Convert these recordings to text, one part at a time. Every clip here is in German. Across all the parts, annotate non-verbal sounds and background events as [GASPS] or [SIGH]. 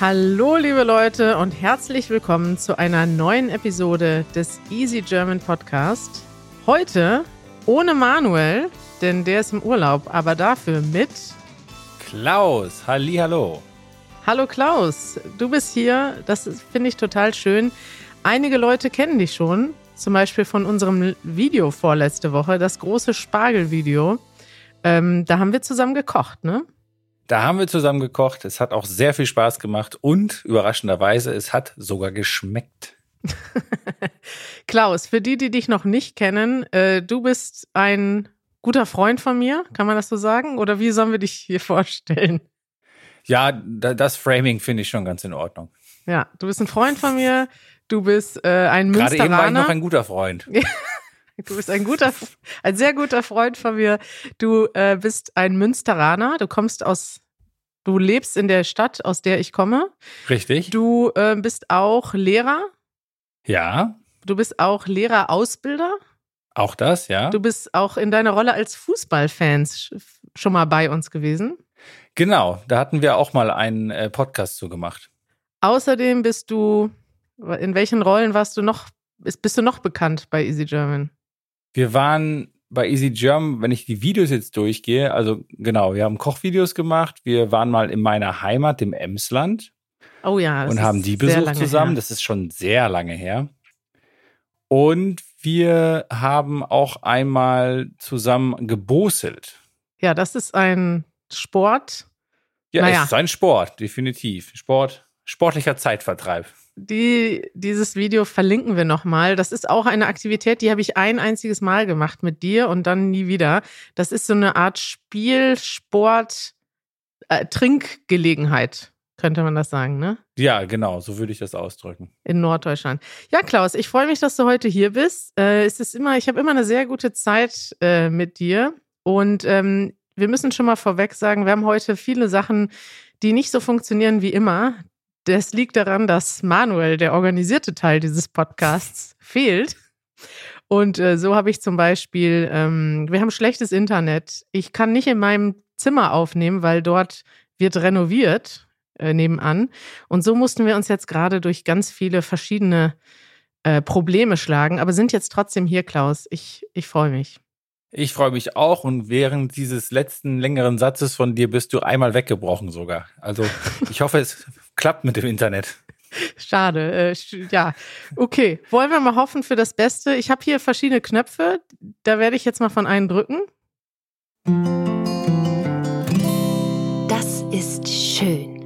Hallo, liebe Leute, und herzlich willkommen zu einer neuen Episode des Easy German Podcast. Heute ohne Manuel, denn der ist im Urlaub, aber dafür mit Klaus. Hallo. Hallo Klaus, du bist hier. Das finde ich total schön. Einige Leute kennen dich schon, zum Beispiel von unserem Video vorletzte Woche, das große Spargelvideo. Ähm, da haben wir zusammen gekocht, ne? Da haben wir zusammen gekocht. Es hat auch sehr viel Spaß gemacht und überraschenderweise, es hat sogar geschmeckt. [LAUGHS] Klaus, für die, die dich noch nicht kennen, äh, du bist ein guter Freund von mir, kann man das so sagen? Oder wie sollen wir dich hier [LAUGHS] vorstellen? Ja, das Framing finde ich schon ganz in Ordnung. Ja, du bist ein Freund von mir, du bist äh, ein Münsteraner. Gerade eben war ich noch ein guter Freund. [LAUGHS] Du bist ein guter, ein sehr guter Freund von mir. Du äh, bist ein Münsteraner. Du kommst aus, du lebst in der Stadt, aus der ich komme. Richtig. Du äh, bist auch Lehrer. Ja. Du bist auch Lehrerausbilder. Auch das, ja. Du bist auch in deiner Rolle als Fußballfans schon mal bei uns gewesen. Genau, da hatten wir auch mal einen äh, Podcast zu gemacht. Außerdem bist du, in welchen Rollen warst du noch, bist du noch bekannt bei Easy German? Wir waren bei Easy German, wenn ich die Videos jetzt durchgehe, also genau, wir haben Kochvideos gemacht. Wir waren mal in meiner Heimat, dem Emsland. Oh ja. und haben die besucht zusammen. Her. Das ist schon sehr lange her. Und wir haben auch einmal zusammen geboselt. Ja, das ist ein Sport. Ja, naja. es ist ein Sport, definitiv. Sport, sportlicher Zeitvertreib die, dieses Video verlinken wir nochmal. Das ist auch eine Aktivität, die habe ich ein einziges Mal gemacht mit dir und dann nie wieder. Das ist so eine Art Spiel, Sport, äh, Trinkgelegenheit, könnte man das sagen, ne? Ja, genau, so würde ich das ausdrücken. In Norddeutschland. Ja, Klaus, ich freue mich, dass du heute hier bist. Äh, es ist immer, ich habe immer eine sehr gute Zeit äh, mit dir und ähm, wir müssen schon mal vorweg sagen, wir haben heute viele Sachen, die nicht so funktionieren wie immer. Das liegt daran, dass Manuel, der organisierte Teil dieses Podcasts, [LAUGHS] fehlt. Und äh, so habe ich zum Beispiel, ähm, wir haben schlechtes Internet. Ich kann nicht in meinem Zimmer aufnehmen, weil dort wird renoviert äh, nebenan. Und so mussten wir uns jetzt gerade durch ganz viele verschiedene äh, Probleme schlagen, aber sind jetzt trotzdem hier, Klaus. Ich, ich freue mich. Ich freue mich auch und während dieses letzten längeren Satzes von dir bist du einmal weggebrochen sogar. Also ich hoffe, es klappt mit dem Internet. Schade. Äh, ja, okay. Wollen wir mal hoffen für das Beste. Ich habe hier verschiedene Knöpfe. Da werde ich jetzt mal von einem drücken. Das ist schön.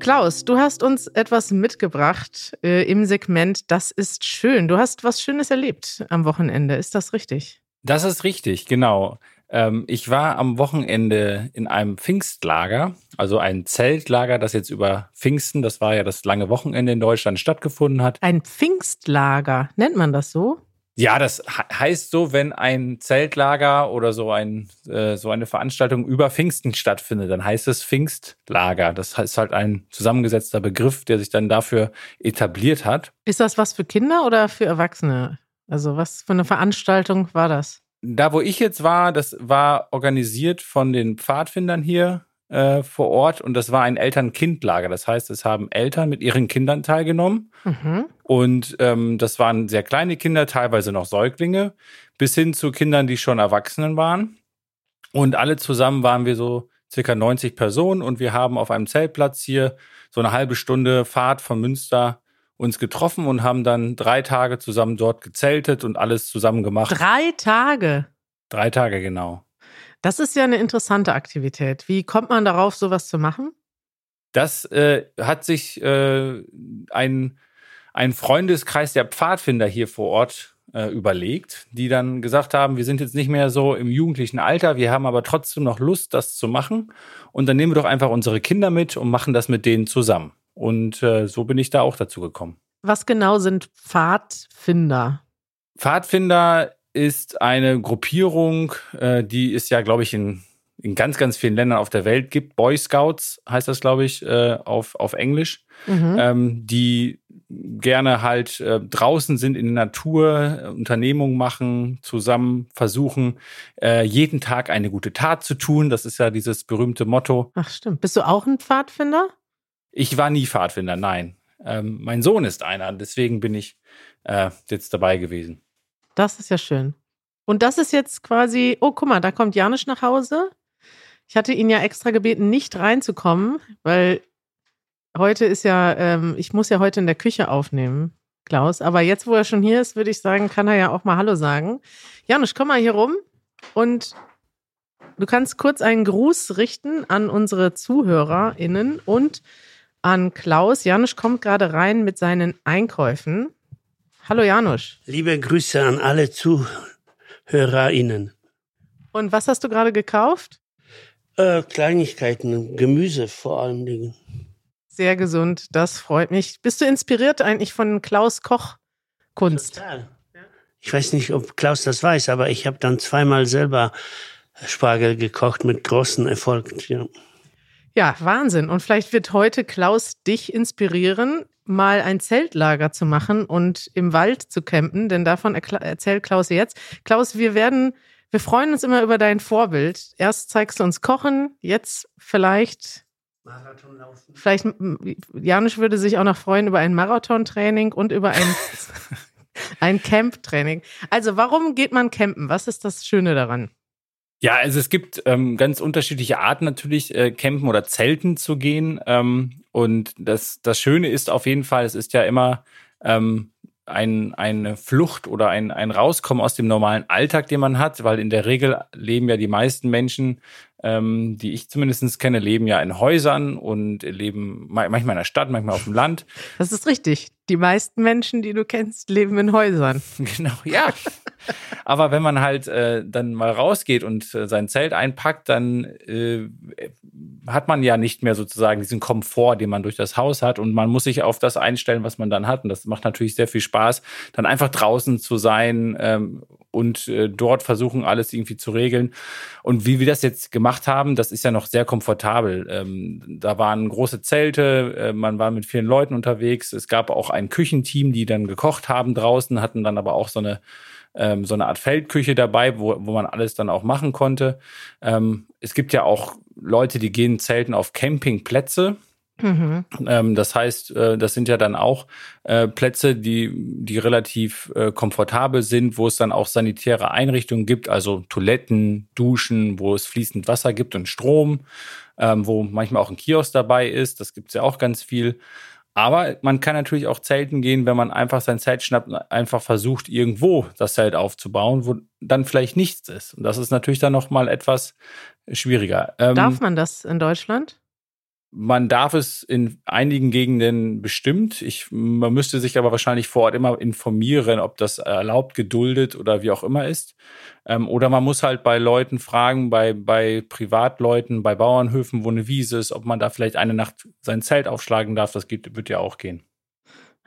Klaus, du hast uns etwas mitgebracht äh, im Segment Das ist schön. Du hast was Schönes erlebt am Wochenende. Ist das richtig? Das ist richtig, genau. Ähm, ich war am Wochenende in einem Pfingstlager, also ein Zeltlager, das jetzt über Pfingsten, das war ja das lange Wochenende in Deutschland stattgefunden hat. Ein Pfingstlager, nennt man das so? Ja, das heißt so, wenn ein Zeltlager oder so ein äh, so eine Veranstaltung über Pfingsten stattfindet, dann heißt es Pfingstlager. Das ist halt ein zusammengesetzter Begriff, der sich dann dafür etabliert hat. Ist das was für Kinder oder für Erwachsene? Also was für eine Veranstaltung war das? Da, wo ich jetzt war, das war organisiert von den Pfadfindern hier äh, vor Ort und das war ein Eltern-Kind-Lager. Das heißt, es haben Eltern mit ihren Kindern teilgenommen mhm. und ähm, das waren sehr kleine Kinder, teilweise noch Säuglinge, bis hin zu Kindern, die schon Erwachsenen waren. Und alle zusammen waren wir so circa 90 Personen und wir haben auf einem Zeltplatz hier so eine halbe Stunde Fahrt von Münster uns getroffen und haben dann drei Tage zusammen dort gezeltet und alles zusammen gemacht. Drei Tage? Drei Tage, genau. Das ist ja eine interessante Aktivität. Wie kommt man darauf, sowas zu machen? Das äh, hat sich äh, ein, ein Freundeskreis der Pfadfinder hier vor Ort äh, überlegt, die dann gesagt haben, wir sind jetzt nicht mehr so im jugendlichen Alter, wir haben aber trotzdem noch Lust, das zu machen. Und dann nehmen wir doch einfach unsere Kinder mit und machen das mit denen zusammen. Und äh, so bin ich da auch dazu gekommen. Was genau sind Pfadfinder? Pfadfinder ist eine Gruppierung, äh, die es ja, glaube ich, in, in ganz, ganz vielen Ländern auf der Welt gibt. Boy Scouts heißt das, glaube ich, äh, auf, auf Englisch, mhm. ähm, die gerne halt äh, draußen sind in der Natur, äh, Unternehmungen machen, zusammen versuchen, äh, jeden Tag eine gute Tat zu tun. Das ist ja dieses berühmte Motto. Ach stimmt. Bist du auch ein Pfadfinder? Ich war nie Pfadfinder, nein. Ähm, mein Sohn ist einer, deswegen bin ich äh, jetzt dabei gewesen. Das ist ja schön. Und das ist jetzt quasi, oh, guck mal, da kommt Janisch nach Hause. Ich hatte ihn ja extra gebeten, nicht reinzukommen, weil heute ist ja, ähm, ich muss ja heute in der Küche aufnehmen, Klaus. Aber jetzt, wo er schon hier ist, würde ich sagen, kann er ja auch mal Hallo sagen. Janusz, komm mal hier rum und du kannst kurz einen Gruß richten an unsere ZuhörerInnen und an Klaus. Janusz kommt gerade rein mit seinen Einkäufen. Hallo Janusz. Liebe Grüße an alle ZuhörerInnen. Und was hast du gerade gekauft? Äh, Kleinigkeiten, Gemüse vor allem Dingen. Sehr gesund, das freut mich. Bist du inspiriert eigentlich von Klaus Koch Kunst? Total. Ich weiß nicht, ob Klaus das weiß, aber ich habe dann zweimal selber Spargel gekocht mit großem Erfolg. Ja. Ja, Wahnsinn. Und vielleicht wird heute Klaus dich inspirieren, mal ein Zeltlager zu machen und im Wald zu campen, denn davon erzählt Klaus jetzt. Klaus, wir werden wir freuen uns immer über dein Vorbild. Erst zeigst du uns Kochen, jetzt vielleicht. Marathon laufen. Vielleicht, Janusz würde sich auch noch freuen über ein Marathontraining und über ein, [LAUGHS] ein Camp-Training. Also, warum geht man campen? Was ist das Schöne daran? Ja, also es gibt ähm, ganz unterschiedliche Arten natürlich, äh, campen oder zelten zu gehen. Ähm, und das, das Schöne ist auf jeden Fall, es ist ja immer ähm, ein, eine Flucht oder ein, ein Rauskommen aus dem normalen Alltag, den man hat, weil in der Regel leben ja die meisten Menschen ähm, die ich zumindest kenne, leben ja in Häusern und leben manchmal in der Stadt, manchmal auf dem Land. Das ist richtig. Die meisten Menschen, die du kennst, leben in Häusern. [LAUGHS] Genau, ja. [LAUGHS] Aber wenn man halt äh, dann mal rausgeht und äh, sein Zelt einpackt, dann äh, hat man ja nicht mehr sozusagen diesen Komfort, den man durch das Haus hat und man muss sich auf das einstellen, was man dann hat. Und das macht natürlich sehr viel Spaß, dann einfach draußen zu sein ähm, und äh, dort versuchen, alles irgendwie zu regeln. Und wie wir das jetzt gemacht haben, das ist ja noch sehr komfortabel. Ähm, da waren große Zelte, äh, man war mit vielen Leuten unterwegs. Es gab auch ein Küchenteam, die dann gekocht haben draußen, hatten dann aber auch so eine ähm, so eine Art Feldküche dabei, wo, wo man alles dann auch machen konnte. Ähm, es gibt ja auch Leute, die gehen zelten auf Campingplätze. Mhm. Ähm, das heißt, äh, das sind ja dann auch äh, Plätze, die, die relativ äh, komfortabel sind, wo es dann auch sanitäre Einrichtungen gibt, also Toiletten, Duschen, wo es fließend Wasser gibt und Strom, ähm, wo manchmal auch ein Kiosk dabei ist. Das gibt es ja auch ganz viel. Aber man kann natürlich auch zelten gehen, wenn man einfach sein Zelt schnappt und einfach versucht, irgendwo das Zelt aufzubauen, wo dann vielleicht nichts ist. Und das ist natürlich dann nochmal etwas schwieriger. Ähm, Darf man das in Deutschland? Man darf es in einigen Gegenden bestimmt. Ich, man müsste sich aber wahrscheinlich vor Ort immer informieren, ob das erlaubt, geduldet oder wie auch immer ist. Ähm, oder man muss halt bei Leuten fragen, bei, bei Privatleuten, bei Bauernhöfen, wo eine Wiese ist, ob man da vielleicht eine Nacht sein Zelt aufschlagen darf. Das geht, wird ja auch gehen.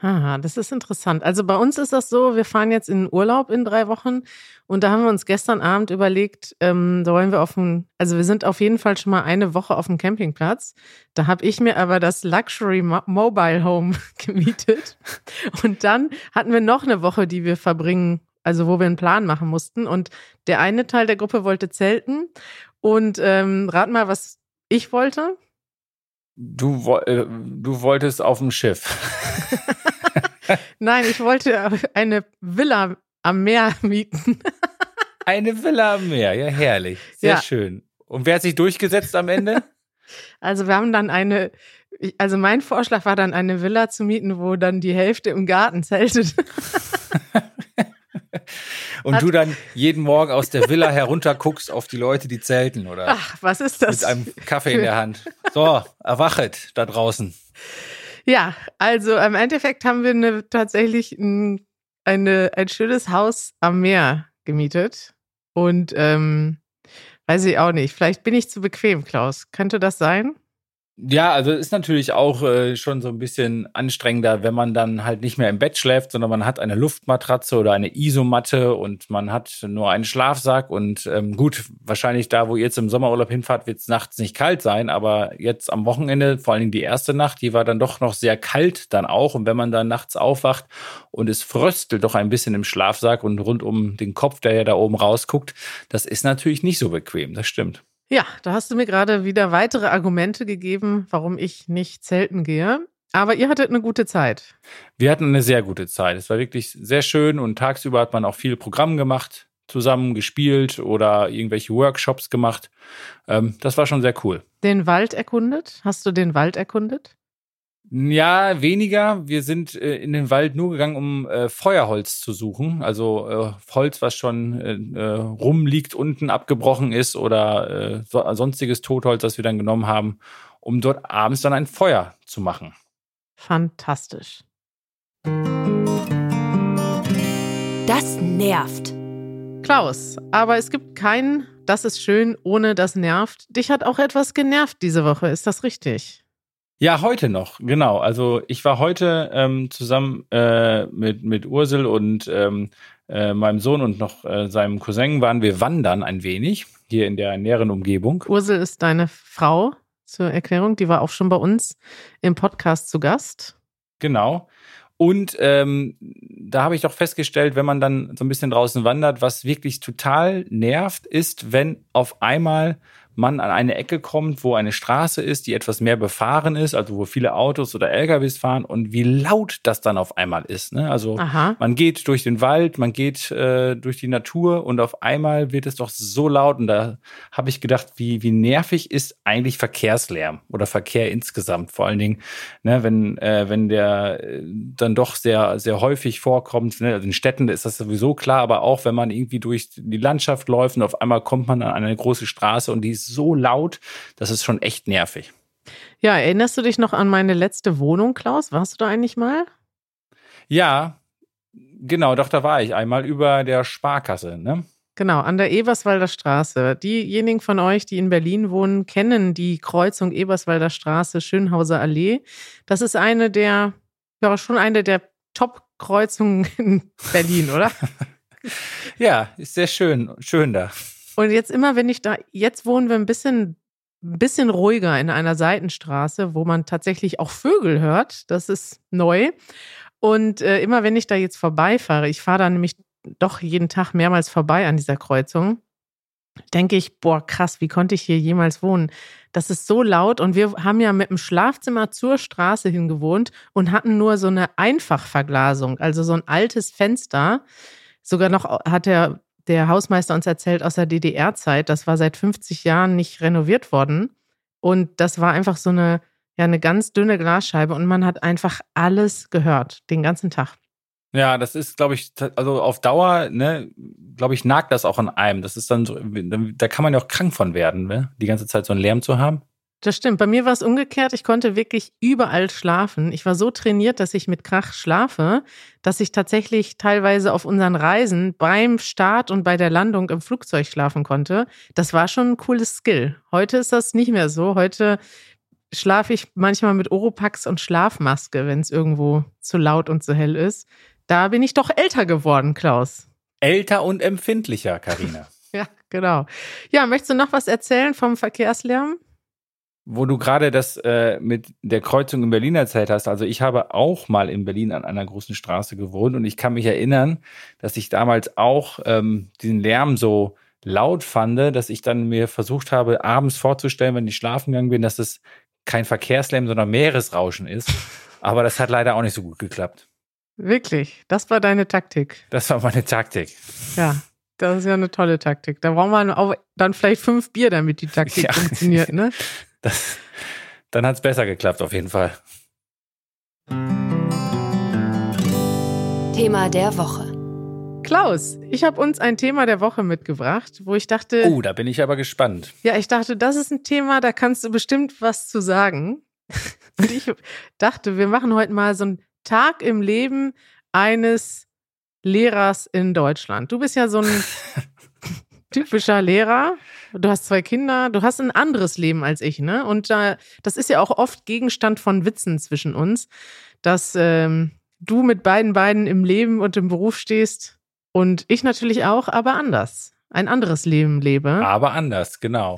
Aha, das ist interessant. Also bei uns ist das so, wir fahren jetzt in Urlaub in drei Wochen und da haben wir uns gestern Abend überlegt, ähm, da wollen wir auf dem, also wir sind auf jeden Fall schon mal eine Woche auf dem Campingplatz. Da habe ich mir aber das Luxury Mobile Home [LAUGHS] gemietet und dann hatten wir noch eine Woche, die wir verbringen, also wo wir einen Plan machen mussten und der eine Teil der Gruppe wollte zelten und ähm, rat mal, was ich wollte. Du, äh, du wolltest auf dem Schiff. [LAUGHS] [LAUGHS] Nein, ich wollte eine Villa am Meer mieten. [LAUGHS] eine Villa am Meer, ja, herrlich. Sehr ja. schön. Und wer hat sich durchgesetzt am Ende? [LAUGHS] Also wir haben dann eine, also mein Vorschlag war dann eine Villa zu mieten, wo dann die Hälfte im Garten zeltet. Und Hat du dann jeden Morgen aus der Villa herunterguckst auf die Leute, die zelten, oder? Ach, was ist das? Mit einem Kaffee in der Hand. So, erwachet da draußen. Ja, also im Endeffekt haben wir eine, tatsächlich ein, eine, ein schönes Haus am Meer gemietet. Und ähm, weiß ich auch nicht. Vielleicht bin ich zu bequem, Klaus. Könnte das sein? Ja, also ist natürlich auch äh, schon so ein bisschen anstrengender, wenn man dann halt nicht mehr im Bett schläft, sondern man hat eine Luftmatratze oder eine Isomatte und man hat nur einen Schlafsack und ähm, gut, wahrscheinlich da, wo ihr jetzt im Sommerurlaub hinfahrt, wird es nachts nicht kalt sein, aber jetzt am Wochenende, vor allen Dingen die erste Nacht, die war dann doch noch sehr kalt dann auch und wenn man dann nachts aufwacht und es fröstelt doch ein bisschen im Schlafsack und rund um den Kopf, der ja da oben rausguckt, das ist natürlich nicht so bequem, das stimmt. Ja, da hast du mir gerade wieder weitere Argumente gegeben, warum ich nicht zelten gehe. Aber ihr hattet eine gute Zeit. Wir hatten eine sehr gute Zeit. Es war wirklich sehr schön und tagsüber hat man auch viel Programm gemacht, zusammen gespielt oder irgendwelche Workshops gemacht. Ähm, das war schon sehr cool. Den Wald erkundet? Hast du den Wald erkundet? Ja, weniger. Wir sind äh, in den Wald nur gegangen, um äh, Feuerholz zu suchen. Also äh, Holz, was schon äh, äh, rumliegt, unten abgebrochen ist oder äh, so, sonstiges Totholz, das wir dann genommen haben, um dort abends dann ein Feuer zu machen. Fantastisch. Das nervt. Klaus, aber es gibt kein Das ist schön ohne das nervt. Dich hat auch etwas genervt diese Woche, ist das richtig? Ja, heute noch, genau. Also ich war heute ähm, zusammen äh, mit, mit Ursel und ähm, äh, meinem Sohn und noch äh, seinem Cousin waren wir wandern ein wenig hier in der näheren Umgebung. Ursel ist deine Frau zur Erklärung, die war auch schon bei uns im Podcast zu Gast. Genau. Und ähm, da habe ich doch festgestellt, wenn man dann so ein bisschen draußen wandert, was wirklich total nervt, ist, wenn auf einmal man an eine Ecke kommt, wo eine Straße ist, die etwas mehr befahren ist, also wo viele Autos oder LKWs fahren und wie laut das dann auf einmal ist. Ne? Also Aha. man geht durch den Wald, man geht äh, durch die Natur und auf einmal wird es doch so laut und da habe ich gedacht, wie, wie nervig ist eigentlich Verkehrslärm oder Verkehr insgesamt, vor allen Dingen, ne, wenn, äh, wenn der äh, dann doch sehr, sehr häufig vorkommt. Ne? Also in Städten ist das sowieso klar, aber auch wenn man irgendwie durch die Landschaft läuft und auf einmal kommt man an eine große Straße und die ist so laut, das ist schon echt nervig. Ja, erinnerst du dich noch an meine letzte Wohnung, Klaus? Warst du da eigentlich mal? Ja, genau, doch, da war ich einmal über der Sparkasse, ne? Genau, an der Eberswalder Straße. Diejenigen von euch, die in Berlin wohnen, kennen die Kreuzung Eberswalder Straße, Schönhauser Allee. Das ist eine der, ja, schon eine der Top-Kreuzungen in Berlin, oder? [LAUGHS] ja, ist sehr schön, schön da. Und jetzt immer, wenn ich da, jetzt wohnen wir ein bisschen, ein bisschen ruhiger in einer Seitenstraße, wo man tatsächlich auch Vögel hört. Das ist neu. Und äh, immer wenn ich da jetzt vorbeifahre, ich fahre da nämlich doch jeden Tag mehrmals vorbei an dieser Kreuzung, denke ich, boah, krass, wie konnte ich hier jemals wohnen? Das ist so laut und wir haben ja mit dem Schlafzimmer zur Straße hingewohnt und hatten nur so eine Einfachverglasung, also so ein altes Fenster. Sogar noch hat der der Hausmeister uns erzählt aus der DDR-Zeit. Das war seit 50 Jahren nicht renoviert worden. Und das war einfach so eine, ja, eine ganz dünne Glasscheibe und man hat einfach alles gehört, den ganzen Tag. Ja, das ist, glaube ich, also auf Dauer, ne, glaube ich, nagt das auch an einem. Das ist dann so, da kann man ja auch krank von werden, ne? die ganze Zeit so einen Lärm zu haben. Das stimmt. Bei mir war es umgekehrt. Ich konnte wirklich überall schlafen. Ich war so trainiert, dass ich mit Krach schlafe, dass ich tatsächlich teilweise auf unseren Reisen beim Start und bei der Landung im Flugzeug schlafen konnte. Das war schon ein cooles Skill. Heute ist das nicht mehr so. Heute schlafe ich manchmal mit Oropax und Schlafmaske, wenn es irgendwo zu laut und zu hell ist. Da bin ich doch älter geworden, Klaus. Älter und empfindlicher, Karina. [LAUGHS] ja, genau. Ja, möchtest du noch was erzählen vom Verkehrslärm? Wo du gerade das äh, mit der Kreuzung in Berlin erzählt hast, also ich habe auch mal in Berlin an einer großen Straße gewohnt und ich kann mich erinnern, dass ich damals auch ähm, diesen Lärm so laut fand, dass ich dann mir versucht habe, abends vorzustellen, wenn ich schlafen gegangen bin, dass es kein Verkehrslärm, sondern Meeresrauschen ist. [LAUGHS] Aber das hat leider auch nicht so gut geklappt. Wirklich? Das war deine Taktik? Das war meine Taktik. Ja, das ist ja eine tolle Taktik. Da braucht man auch dann vielleicht fünf Bier, damit die Taktik ja. funktioniert, ne? [LAUGHS] Das, dann hat es besser geklappt, auf jeden Fall. Thema der Woche. Klaus, ich habe uns ein Thema der Woche mitgebracht, wo ich dachte. Oh, da bin ich aber gespannt. Ja, ich dachte, das ist ein Thema, da kannst du bestimmt was zu sagen. [LAUGHS] Und ich dachte, wir machen heute mal so einen Tag im Leben eines Lehrers in Deutschland. Du bist ja so ein [LAUGHS] typischer Lehrer. Du hast zwei Kinder, du hast ein anderes Leben als ich, ne? Und äh, das ist ja auch oft Gegenstand von Witzen zwischen uns, dass ähm, du mit beiden Beinen im Leben und im Beruf stehst und ich natürlich auch, aber anders. Ein anderes Leben lebe. Aber anders, genau.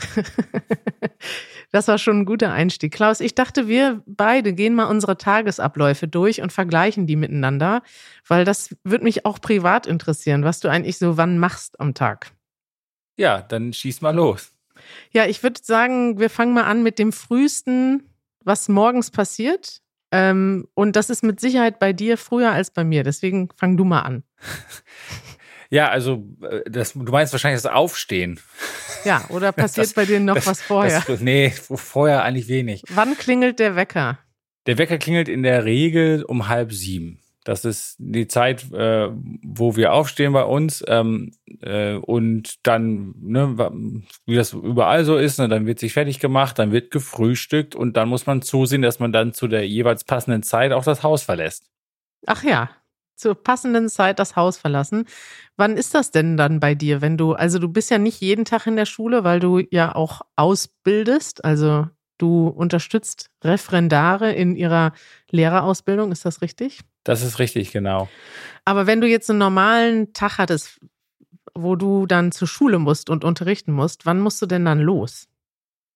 [LAUGHS] das war schon ein guter Einstieg. Klaus, ich dachte, wir beide gehen mal unsere Tagesabläufe durch und vergleichen die miteinander, weil das würde mich auch privat interessieren, was du eigentlich so wann machst am Tag. Ja, dann schieß mal los. Ja, ich würde sagen, wir fangen mal an mit dem frühesten, was morgens passiert. Ähm, und das ist mit Sicherheit bei dir früher als bei mir. Deswegen fang du mal an. [LAUGHS] Ja, also äh, das, du meinst wahrscheinlich das Aufstehen. Ja, oder [LAUGHS] passiert das, bei dir noch das, was vorher? Das, nee, vorher eigentlich wenig. Wann klingelt der Wecker? Der Wecker klingelt in der Regel um halb sieben. Das ist die Zeit, äh, wo wir aufstehen bei uns. Ähm, äh, und dann, ne, wie das überall so ist, ne, dann wird sich fertig gemacht, dann wird gefrühstückt und dann muss man zusehen, dass man dann zu der jeweils passenden Zeit auch das Haus verlässt. Ach ja, zur passenden Zeit das Haus verlassen. Wann ist das denn dann bei dir, wenn du, also du bist ja nicht jeden Tag in der Schule, weil du ja auch ausbildest, also du unterstützt Referendare in ihrer Lehrerausbildung, ist das richtig? Das ist richtig, genau. Aber wenn du jetzt einen normalen Tag hattest, wo du dann zur Schule musst und unterrichten musst, wann musst du denn dann los?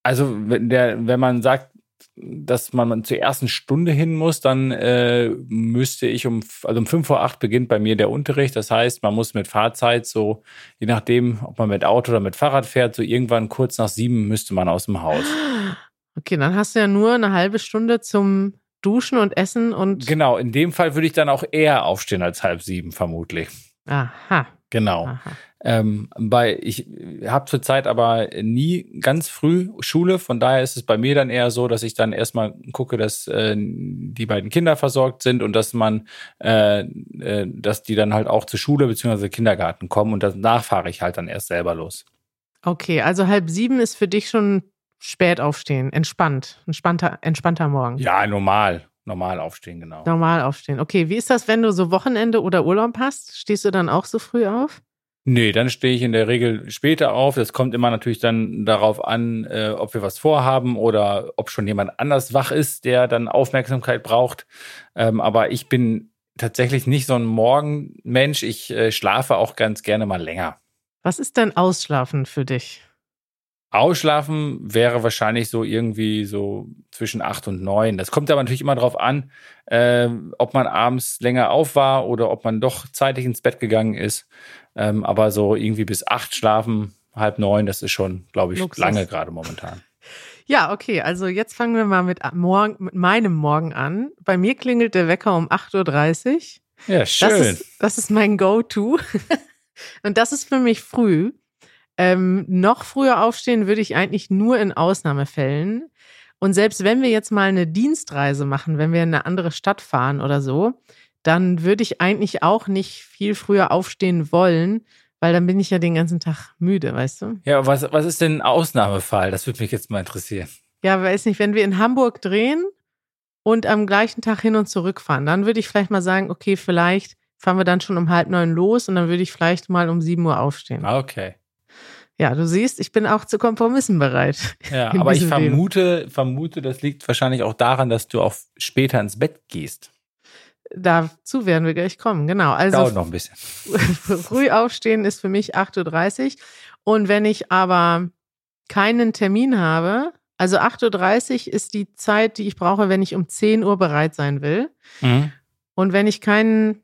Also, wenn, der, wenn man sagt, dass man zur ersten Stunde hin muss, dann äh, müsste ich um, also um fünf vor acht beginnt bei mir der Unterricht. Das heißt, man muss mit Fahrzeit so, je nachdem, ob man mit Auto oder mit Fahrrad fährt, so irgendwann kurz nach sieben müsste man aus dem Haus. [GASPS] Okay, dann hast du ja nur eine halbe Stunde zum Duschen und Essen und. Genau, in dem Fall würde ich dann auch eher aufstehen als halb sieben, vermutlich. Aha. Genau. Aha. Ähm, bei, ich habe zurzeit aber nie ganz früh Schule, von daher ist es bei mir dann eher so, dass ich dann erstmal gucke, dass äh, die beiden Kinder versorgt sind und dass man, äh, äh, dass die dann halt auch zur Schule bzw. Kindergarten kommen und danach fahre ich halt dann erst selber los. Okay, also halb sieben ist für dich schon spät aufstehen, entspannt, entspannter, entspannter Morgen. Ja, normal. Normal aufstehen, genau. Normal aufstehen. Okay, wie ist das, wenn du so Wochenende oder Urlaub hast? Stehst du dann auch so früh auf? Nee, dann stehe ich in der Regel später auf. Das kommt immer natürlich dann darauf an, äh, ob wir was vorhaben oder ob schon jemand anders wach ist, der dann Aufmerksamkeit braucht. Ähm, aber ich bin tatsächlich nicht so ein Morgenmensch. Ich äh, schlafe auch ganz gerne mal länger. Was ist denn Ausschlafen für dich? Ausschlafen wäre wahrscheinlich so irgendwie so zwischen acht und neun. Das kommt aber natürlich immer darauf an, äh, ob man abends länger auf war oder ob man doch zeitig ins Bett gegangen ist. Ähm, aber so irgendwie bis acht schlafen, halb neun, das ist schon, glaube ich, Luxus. lange gerade momentan. Ja, okay. Also jetzt fangen wir mal mit, morgen, mit meinem Morgen an. Bei mir klingelt der Wecker um 8.30 Uhr. Ja, schön. Das ist, das ist mein Go-To. [LAUGHS] und das ist für mich früh. Ähm, noch früher aufstehen würde ich eigentlich nur in Ausnahmefällen. Und selbst wenn wir jetzt mal eine Dienstreise machen, wenn wir in eine andere Stadt fahren oder so, dann würde ich eigentlich auch nicht viel früher aufstehen wollen, weil dann bin ich ja den ganzen Tag müde, weißt du? Ja, was, was ist denn ein Ausnahmefall? Das würde mich jetzt mal interessieren. Ja, weiß nicht, wenn wir in Hamburg drehen und am gleichen Tag hin und zurück fahren, dann würde ich vielleicht mal sagen, okay, vielleicht fahren wir dann schon um halb neun los und dann würde ich vielleicht mal um sieben Uhr aufstehen. Ah, okay. Ja, du siehst, ich bin auch zu Kompromissen bereit. Ja, [LAUGHS] aber ich vermute, vermute, das liegt wahrscheinlich auch daran, dass du auch später ins Bett gehst. Dazu werden wir gleich kommen, genau. Also Dauert noch ein bisschen. [LAUGHS] Früh aufstehen ist für mich 8.30 Uhr. Und wenn ich aber keinen Termin habe, also 8.30 Uhr ist die Zeit, die ich brauche, wenn ich um 10 Uhr bereit sein will. Mhm. Und wenn ich keinen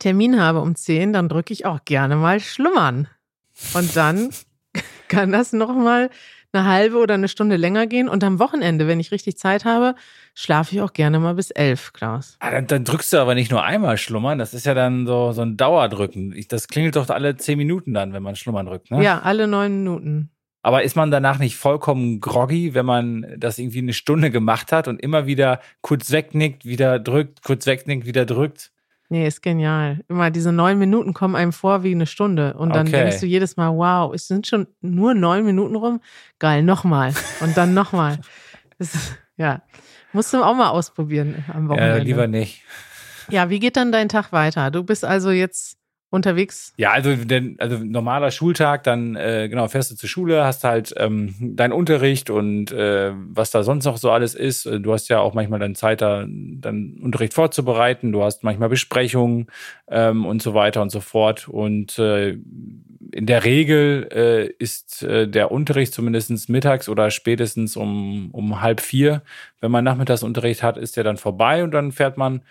Termin habe um 10, dann drücke ich auch gerne mal schlummern. Und dann kann das nochmal eine halbe oder eine Stunde länger gehen. Und am Wochenende, wenn ich richtig Zeit habe, schlafe ich auch gerne mal bis elf, Klaus. Ah, dann, dann, drückst du aber nicht nur einmal schlummern, das ist ja dann so, so ein Dauerdrücken. Das klingelt doch alle zehn Minuten dann, wenn man schlummern drückt, ne? Ja, alle neun Minuten. Aber ist man danach nicht vollkommen groggy, wenn man das irgendwie eine Stunde gemacht hat und immer wieder kurz wegnickt, wieder drückt, kurz wegnickt, wieder drückt? Nee, ist genial. Immer diese neun Minuten kommen einem vor wie eine Stunde. Und dann okay. denkst du jedes Mal, wow, es sind schon nur neun Minuten rum. Geil, nochmal. Und dann nochmal. [LAUGHS] ja. Musst du auch mal ausprobieren am Wochenende. Ja, lieber nicht. Ja, wie geht dann dein Tag weiter? Du bist also jetzt unterwegs? Ja, also, denn, also normaler Schultag, dann äh, genau, fährst du zur Schule, hast halt ähm, deinen Unterricht und äh, was da sonst noch so alles ist. Äh, du hast ja auch manchmal dann Zeit, da dann Unterricht vorzubereiten, du hast manchmal Besprechungen ähm, und so weiter und so fort. Und äh, in der Regel äh, ist äh, der Unterricht zumindest mittags oder spätestens um, um halb vier. Wenn man Nachmittagsunterricht hat, ist der dann vorbei und dann fährt man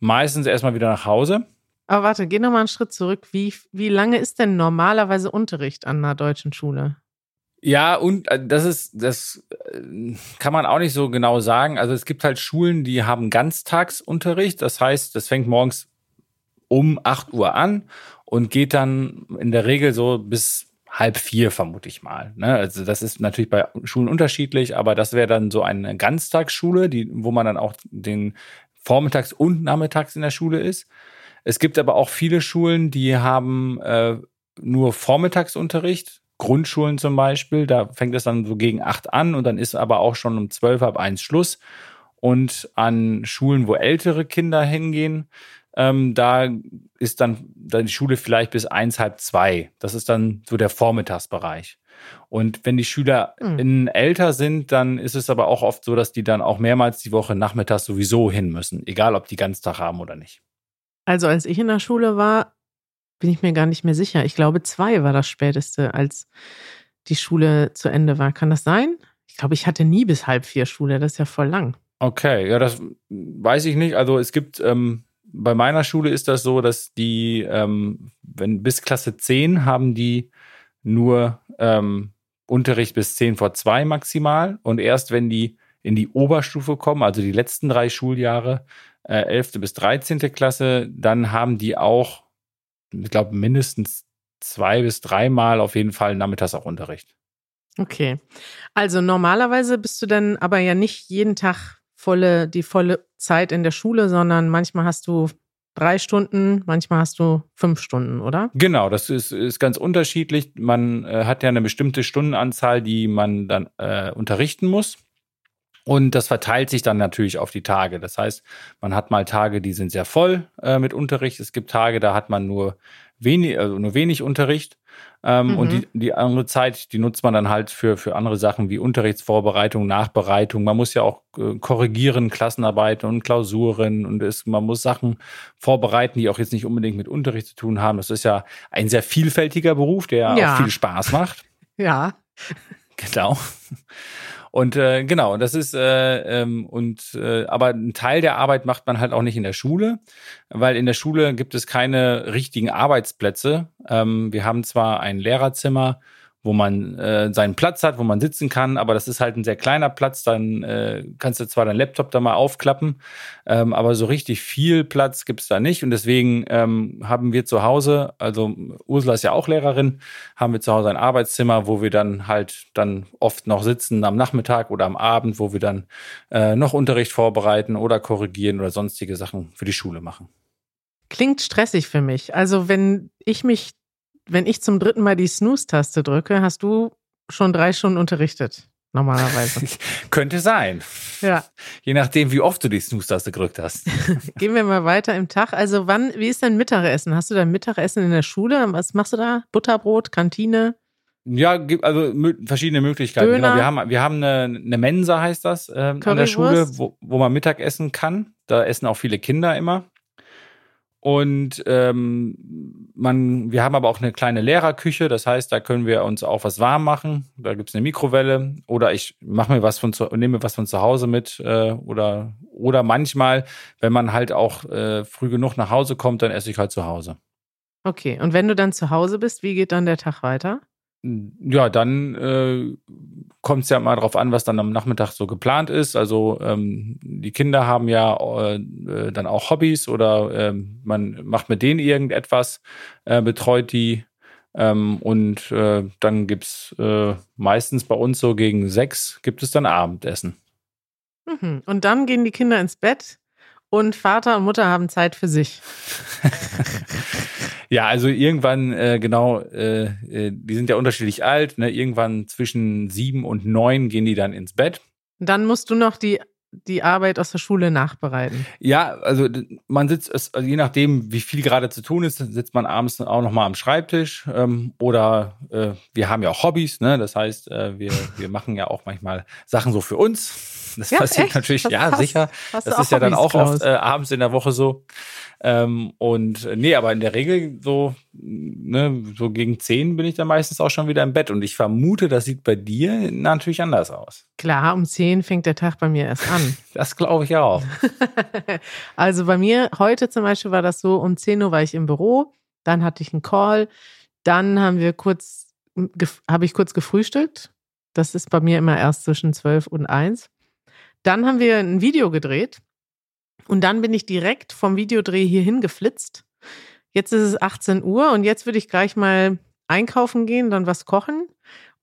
meistens erstmal wieder nach Hause. Aber warte, geh nochmal einen Schritt zurück. Wie, wie lange ist denn normalerweise Unterricht an einer deutschen Schule? Ja, und äh, das ist, das äh, kann man auch nicht so genau sagen. Also es gibt halt Schulen, die haben Ganztagsunterricht. Das heißt, das fängt morgens um 8 Uhr an und geht dann in der Regel so bis halb vier, vermute ich mal. Ne? Also das ist natürlich bei Schulen unterschiedlich, aber das wäre dann so eine Ganztagsschule, die, wo man dann auch den vormittags und nachmittags in der Schule ist. Es gibt aber auch viele Schulen, die haben äh, nur Vormittagsunterricht, Grundschulen zum Beispiel, da fängt es dann so gegen acht an und dann ist aber auch schon um zwölf ab eins Schluss. Und an Schulen, wo ältere Kinder hingehen, ähm, da ist dann, dann die Schule vielleicht bis eins, halb zwei. Das ist dann so der Vormittagsbereich. Und wenn die Schüler mhm. älter sind, dann ist es aber auch oft so, dass die dann auch mehrmals die Woche nachmittags sowieso hin müssen, egal ob die Ganztag haben oder nicht. Also als ich in der Schule war, bin ich mir gar nicht mehr sicher. Ich glaube, zwei war das späteste, als die Schule zu Ende war. Kann das sein? Ich glaube, ich hatte nie bis halb vier Schule. Das ist ja voll lang. Okay, ja, das weiß ich nicht. Also es gibt ähm, bei meiner Schule ist das so, dass die, ähm, wenn bis Klasse 10 haben die nur ähm, Unterricht bis 10 vor 2 maximal. Und erst wenn die in die Oberstufe kommen, also die letzten drei Schuljahre, äh, 11. bis 13. Klasse, dann haben die auch, ich glaube, mindestens zwei bis dreimal auf jeden Fall nachmittags auch Unterricht. Okay. Also normalerweise bist du dann aber ja nicht jeden Tag volle, die volle Zeit in der Schule, sondern manchmal hast du drei Stunden, manchmal hast du fünf Stunden, oder? Genau, das ist, ist ganz unterschiedlich. Man äh, hat ja eine bestimmte Stundenanzahl, die man dann äh, unterrichten muss. Und das verteilt sich dann natürlich auf die Tage. Das heißt, man hat mal Tage, die sind sehr voll äh, mit Unterricht. Es gibt Tage, da hat man nur wenig, also nur wenig Unterricht. Ähm, mhm. Und die, die andere Zeit, die nutzt man dann halt für, für andere Sachen wie Unterrichtsvorbereitung, Nachbereitung. Man muss ja auch äh, korrigieren, Klassenarbeiten und Klausuren und es, man muss Sachen vorbereiten, die auch jetzt nicht unbedingt mit Unterricht zu tun haben. Das ist ja ein sehr vielfältiger Beruf, der ja. auch viel Spaß macht. [LAUGHS] Ja. Genau. Und äh, genau, das ist äh, ähm, und äh, aber ein Teil der Arbeit macht man halt auch nicht in der Schule, weil in der Schule gibt es keine richtigen Arbeitsplätze. Ähm, wir haben zwar ein Lehrerzimmer, wo man äh, seinen Platz hat, wo man sitzen kann, aber das ist halt ein sehr kleiner Platz, dann äh, kannst du zwar deinen Laptop da mal aufklappen, ähm, aber so richtig viel Platz gibt's da nicht und deswegen ähm, haben wir zu Hause, also Ursula ist ja auch Lehrerin, haben wir zu Hause ein Arbeitszimmer, wo wir dann halt dann oft noch sitzen am Nachmittag oder am Abend, wo wir dann äh, noch Unterricht vorbereiten oder korrigieren oder sonstige Sachen für die Schule machen. Klingt stressig für mich. Also wenn ich mich wenn ich zum dritten Mal die Snooze-Taste drücke, hast du schon drei Stunden unterrichtet. Normalerweise. [LAUGHS] Könnte sein. Ja. Je nachdem, wie oft du die Snooze-Taste gedrückt hast. [LAUGHS] Gehen wir mal weiter im Tag. Also, wann, wie ist dein Mittagessen? Hast du dein Mittagessen in der Schule? Was machst du da? Butterbrot, Kantine? Ja, also verschiedene Möglichkeiten. Genau, wir haben, wir haben eine, eine Mensa, heißt das, äh, an der Schule, wo, wo man Mittag essen kann. Da essen auch viele Kinder immer. Und ähm, man, wir haben aber auch eine kleine Lehrerküche, das heißt, da können wir uns auch was warm machen. Da gibt's eine Mikrowelle oder ich mache mir was von zu, nehme was von zu Hause mit äh, oder oder manchmal, wenn man halt auch äh, früh genug nach Hause kommt, dann esse ich halt zu Hause. Okay, und wenn du dann zu Hause bist, wie geht dann der Tag weiter? Ja, dann äh, kommt es ja mal drauf an, was dann am Nachmittag so geplant ist. Also ähm, die Kinder haben ja äh, dann auch Hobbys oder äh, man macht mit denen irgendetwas, äh, betreut die. Ähm, und äh, dann gibt's äh, meistens bei uns so gegen sechs gibt es dann Abendessen. Mhm. Und dann gehen die Kinder ins Bett und Vater und Mutter haben Zeit für sich. [LAUGHS] Ja, also irgendwann, äh, genau, äh, äh, die sind ja unterschiedlich alt, ne? irgendwann zwischen sieben und neun gehen die dann ins Bett. Dann musst du noch die die Arbeit aus der Schule nachbereiten. Ja, also man sitzt, also je nachdem, wie viel gerade zu tun ist, sitzt man abends auch noch mal am Schreibtisch ähm, oder äh, wir haben ja auch Hobbys, ne? Das heißt, äh, wir wir machen ja auch manchmal Sachen so für uns. Das ja, passiert echt? natürlich, was ja hast, sicher. Hast das ist ja dann auch oft äh, abends in der Woche so. Ähm, und äh, nee, aber in der Regel so, ne, so gegen zehn bin ich dann meistens auch schon wieder im Bett. Und ich vermute, das sieht bei dir natürlich anders aus. Klar, um zehn fängt der Tag bei mir erst an. [LAUGHS] das glaube ich auch. [LAUGHS] also bei mir, heute zum Beispiel war das so, um 10 Uhr war ich im Büro, dann hatte ich einen Call, dann haben wir kurz habe ich kurz gefrühstückt. Das ist bei mir immer erst zwischen zwölf und eins. Dann haben wir ein Video gedreht und dann bin ich direkt vom Videodreh hierhin geflitzt. Jetzt ist es 18 Uhr und jetzt würde ich gleich mal einkaufen gehen, dann was kochen.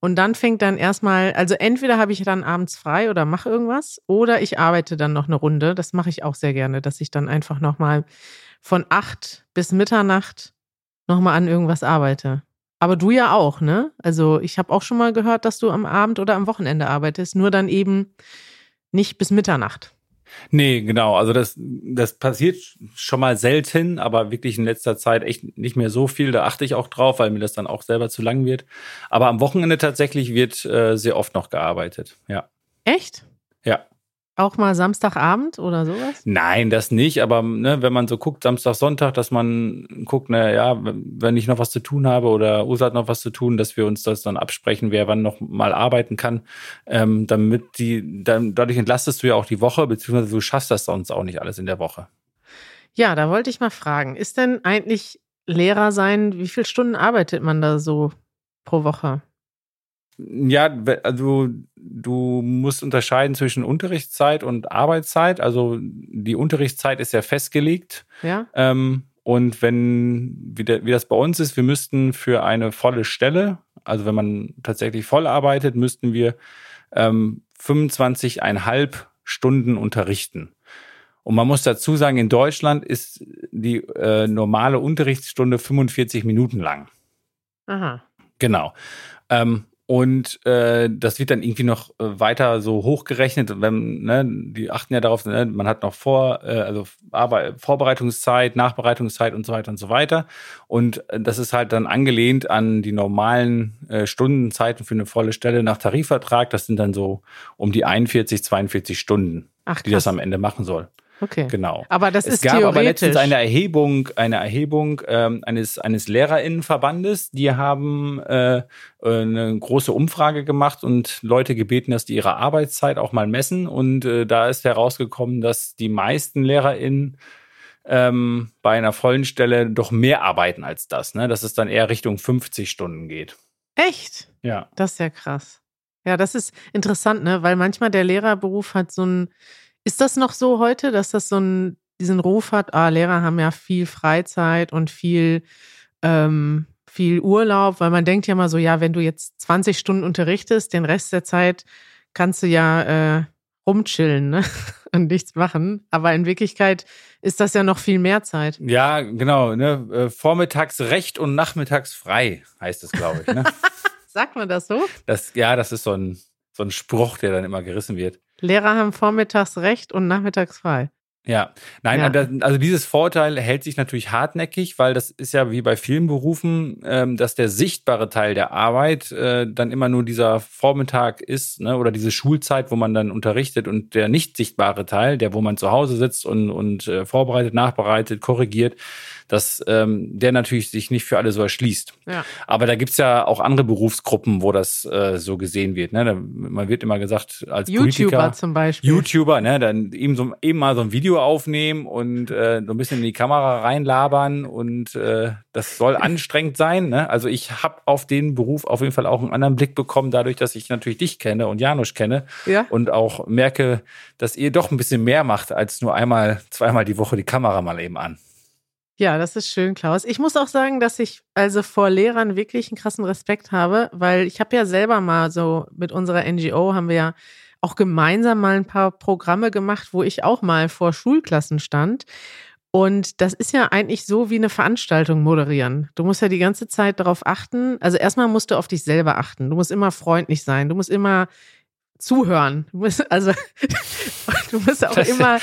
Und dann fängt dann erstmal, also entweder habe ich dann abends frei oder mache irgendwas oder ich arbeite dann noch eine Runde. Das mache ich auch sehr gerne, dass ich dann einfach nochmal von acht bis Mitternacht nochmal an irgendwas arbeite. Aber du ja auch, ne? Also ich habe auch schon mal gehört, dass du am Abend oder am Wochenende arbeitest, nur dann eben nicht bis Mitternacht. Nee, genau. Also das, das passiert schon mal selten, aber wirklich in letzter Zeit echt nicht mehr so viel. Da achte ich auch drauf, weil mir das dann auch selber zu lang wird. Aber am Wochenende tatsächlich wird äh, sehr oft noch gearbeitet. Ja. Echt? Ja. Auch mal Samstagabend oder sowas? Nein, das nicht. Aber ne, wenn man so guckt, Samstag, Sonntag, dass man guckt, na ja, wenn ich noch was zu tun habe oder Usa hat noch was zu tun, dass wir uns das dann absprechen, wer wann noch mal arbeiten kann, ähm, damit die, dann dadurch entlastest du ja auch die Woche, beziehungsweise du schaffst das sonst auch nicht alles in der Woche. Ja, da wollte ich mal fragen, ist denn eigentlich Lehrer sein, wie viele Stunden arbeitet man da so pro Woche? Ja, also du musst unterscheiden zwischen Unterrichtszeit und Arbeitszeit. Also die Unterrichtszeit ist ja festgelegt. Ja. Ähm, und wenn, wie, der, wie das bei uns ist, wir müssten für eine volle Stelle, also wenn man tatsächlich voll arbeitet, müssten wir ähm, 25,5 Stunden unterrichten. Und man muss dazu sagen, in Deutschland ist die äh, normale Unterrichtsstunde 45 Minuten lang. Aha. Genau. Ähm, und äh, das wird dann irgendwie noch äh, weiter so hochgerechnet. Wenn, ne, die achten ja darauf, ne, man hat noch vor, äh, also Arbeit, Vorbereitungszeit, Nachbereitungszeit und so weiter und so weiter. Und äh, das ist halt dann angelehnt an die normalen äh, Stundenzeiten für eine volle Stelle nach Tarifvertrag. Das sind dann so um die 41, 42 Stunden, Ach, die das am Ende machen soll. Okay. Genau. Aber das es ist gab aber letztens eine Erhebung, eine Erhebung ähm, eines eines Lehrerinnenverbandes. Die haben äh, eine große Umfrage gemacht und Leute gebeten, dass die ihre Arbeitszeit auch mal messen. Und äh, da ist herausgekommen, dass die meisten LehrerInnen ähm, bei einer vollen Stelle doch mehr arbeiten als das. Ne? Dass es dann eher Richtung 50 Stunden geht. Echt? Ja. Das ist ja krass. Ja, das ist interessant, ne? Weil manchmal der Lehrerberuf hat so ein. Ist das noch so heute, dass das so ein, diesen Ruf hat, ah, Lehrer haben ja viel Freizeit und viel, ähm, viel Urlaub, weil man denkt ja mal so, ja, wenn du jetzt 20 Stunden unterrichtest, den Rest der Zeit kannst du ja äh, rumchillen ne? [LAUGHS] und nichts machen. Aber in Wirklichkeit ist das ja noch viel mehr Zeit. Ja, genau. Ne? Äh, Vormittags recht und nachmittags frei, heißt es, glaube ich. Ne? [LAUGHS] Sagt man das so? Das, ja, das ist so ein, so ein Spruch, der dann immer gerissen wird. Lehrer haben vormittags recht und nachmittags frei. Ja, nein, Ja. also dieses Vorteil hält sich natürlich hartnäckig, weil das ist ja wie bei vielen Berufen, ähm, dass der sichtbare Teil der Arbeit äh, dann immer nur dieser Vormittag ist, ne, oder diese Schulzeit, wo man dann unterrichtet und der nicht sichtbare Teil, der wo man zu Hause sitzt und, und äh, vorbereitet, nachbereitet, korrigiert, dass ähm, der natürlich sich nicht für alle so erschließt. Ja. Aber da gibt's ja auch andere Berufsgruppen, wo das äh, so gesehen wird. Ne? Da, man wird immer gesagt, als YouTuber Politiker, zum Beispiel. YouTuber, ne, dann eben so eben mal so ein Video aufnehmen und äh, so ein bisschen in die Kamera reinlabern und äh, das soll anstrengend sein. Ne? Also ich habe auf den Beruf auf jeden Fall auch einen anderen Blick bekommen, dadurch, dass ich natürlich dich kenne und Janusz kenne Ja. und auch merke, dass ihr doch ein bisschen mehr macht als nur einmal, zweimal die Woche die Kamera mal eben an. Ja, das ist schön, Klaus. Ich muss auch sagen, dass ich also vor Lehrern wirklich einen krassen Respekt habe, weil ich habe ja selber mal so mit unserer NGO haben wir ja auch gemeinsam mal ein paar Programme gemacht, wo ich auch mal vor Schulklassen stand. Und das ist ja eigentlich so wie eine Veranstaltung moderieren. Du musst ja die ganze Zeit darauf achten. Also erstmal musst du auf dich selber achten. Du musst immer freundlich sein. Du musst immer zuhören. Du musst, also [LAUGHS] du musst auch immer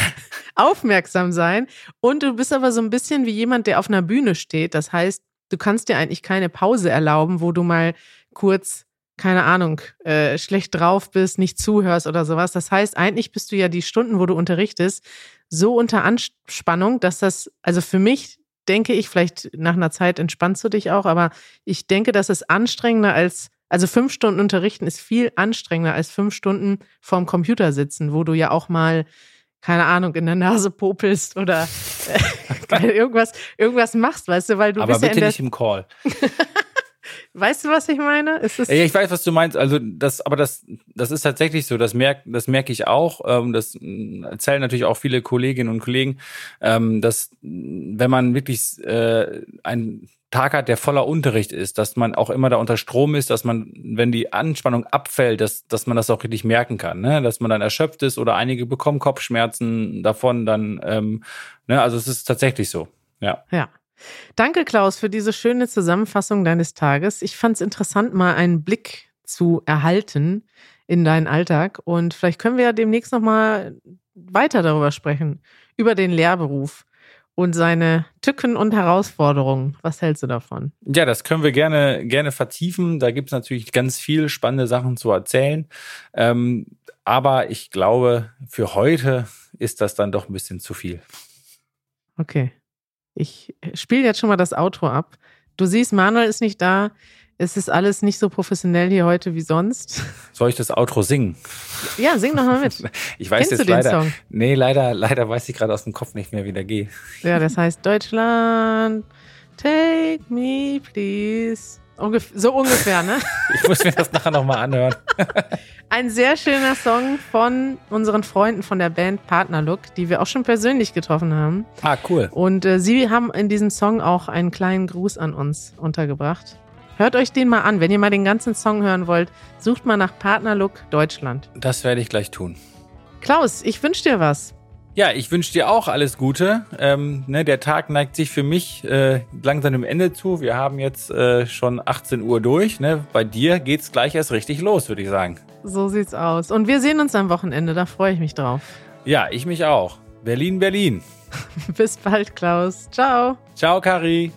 aufmerksam sein. Und du bist aber so ein bisschen wie jemand, der auf einer Bühne steht. Das heißt, du kannst dir eigentlich keine Pause erlauben, wo du mal kurz, keine Ahnung, äh, schlecht drauf bist, nicht zuhörst oder sowas. Das heißt, eigentlich bist du ja die Stunden, wo du unterrichtest, so unter Anspannung, dass das, also für mich denke ich, vielleicht nach einer Zeit entspannst du dich auch, aber ich denke, das ist anstrengender als, also fünf Stunden unterrichten ist viel anstrengender als fünf Stunden vorm Computer sitzen, wo du ja auch mal, keine Ahnung, in der Nase popelst oder äh, [LAUGHS] irgendwas, irgendwas machst, weißt du, weil du Aber bist ja in bitte der, nicht im Call. [LAUGHS] Weißt du, was ich meine? Ist das ja, ich weiß, was du meinst. Also das, aber das, das ist tatsächlich so. Das merke, das merke ich auch. Ähm, das erzählen natürlich auch viele Kolleginnen und Kollegen, ähm, dass wenn man wirklich äh, ein Tag hat, der voller Unterricht ist, dass man auch immer da unter Strom ist, dass man, wenn die Anspannung abfällt, dass, dass man das auch richtig merken kann, ne? dass man dann erschöpft ist oder einige bekommen Kopfschmerzen davon, dann, ähm, ne? also es ist tatsächlich so, ja. Ja. Danke, Klaus, für diese schöne Zusammenfassung deines Tages. Ich fand es interessant, mal einen Blick zu erhalten in deinen Alltag und vielleicht können wir ja demnächst nochmal weiter darüber sprechen, über den Lehrberuf und seine Tücken und Herausforderungen. Was hältst du davon? Ja, das können wir gerne, gerne vertiefen. Da gibt es natürlich ganz viel spannende Sachen zu erzählen. Ähm, aber ich glaube, für heute ist das dann doch ein bisschen zu viel. Okay. Ich spiele jetzt schon mal das Outro ab. Du siehst, Manuel ist nicht da. Es ist alles nicht so professionell hier heute wie sonst. Soll ich das Outro singen? Ja, sing doch mal mit. [LAUGHS] Ich weiß Kennst jetzt leider. Song? Nee, leider, leider weiß ich gerade aus dem Kopf nicht mehr, wie der geht. Ja, das heißt Deutschland, take me please. Ungef so ungefähr, ne? [LAUGHS] ich muss mir das nachher nochmal anhören. [LAUGHS] Ein sehr schöner Song von unseren Freunden von der Band Partnerlook, die wir auch schon persönlich getroffen haben. Ah, cool. Und äh, sie haben in diesem Song auch einen kleinen Gruß an uns untergebracht. Hört euch den mal an. Wenn ihr mal den ganzen Song hören wollt, sucht mal nach Partnerlook Deutschland. Das werde ich gleich tun. Klaus, ich wünsche dir was. Ja, ich wünsche dir auch alles Gute. Ähm, ne, der Tag neigt sich für mich äh, langsam dem Ende zu. Wir haben jetzt äh, schon 18 Uhr durch. Ne? Bei dir geht's gleich erst richtig los, würde ich sagen. So sieht's aus. Und wir sehen uns am Wochenende, da freue ich mich drauf. Ja, ich mich auch. Berlin, Berlin. [LAUGHS] Bis bald, Klaus. Ciao. Ciao, Kari.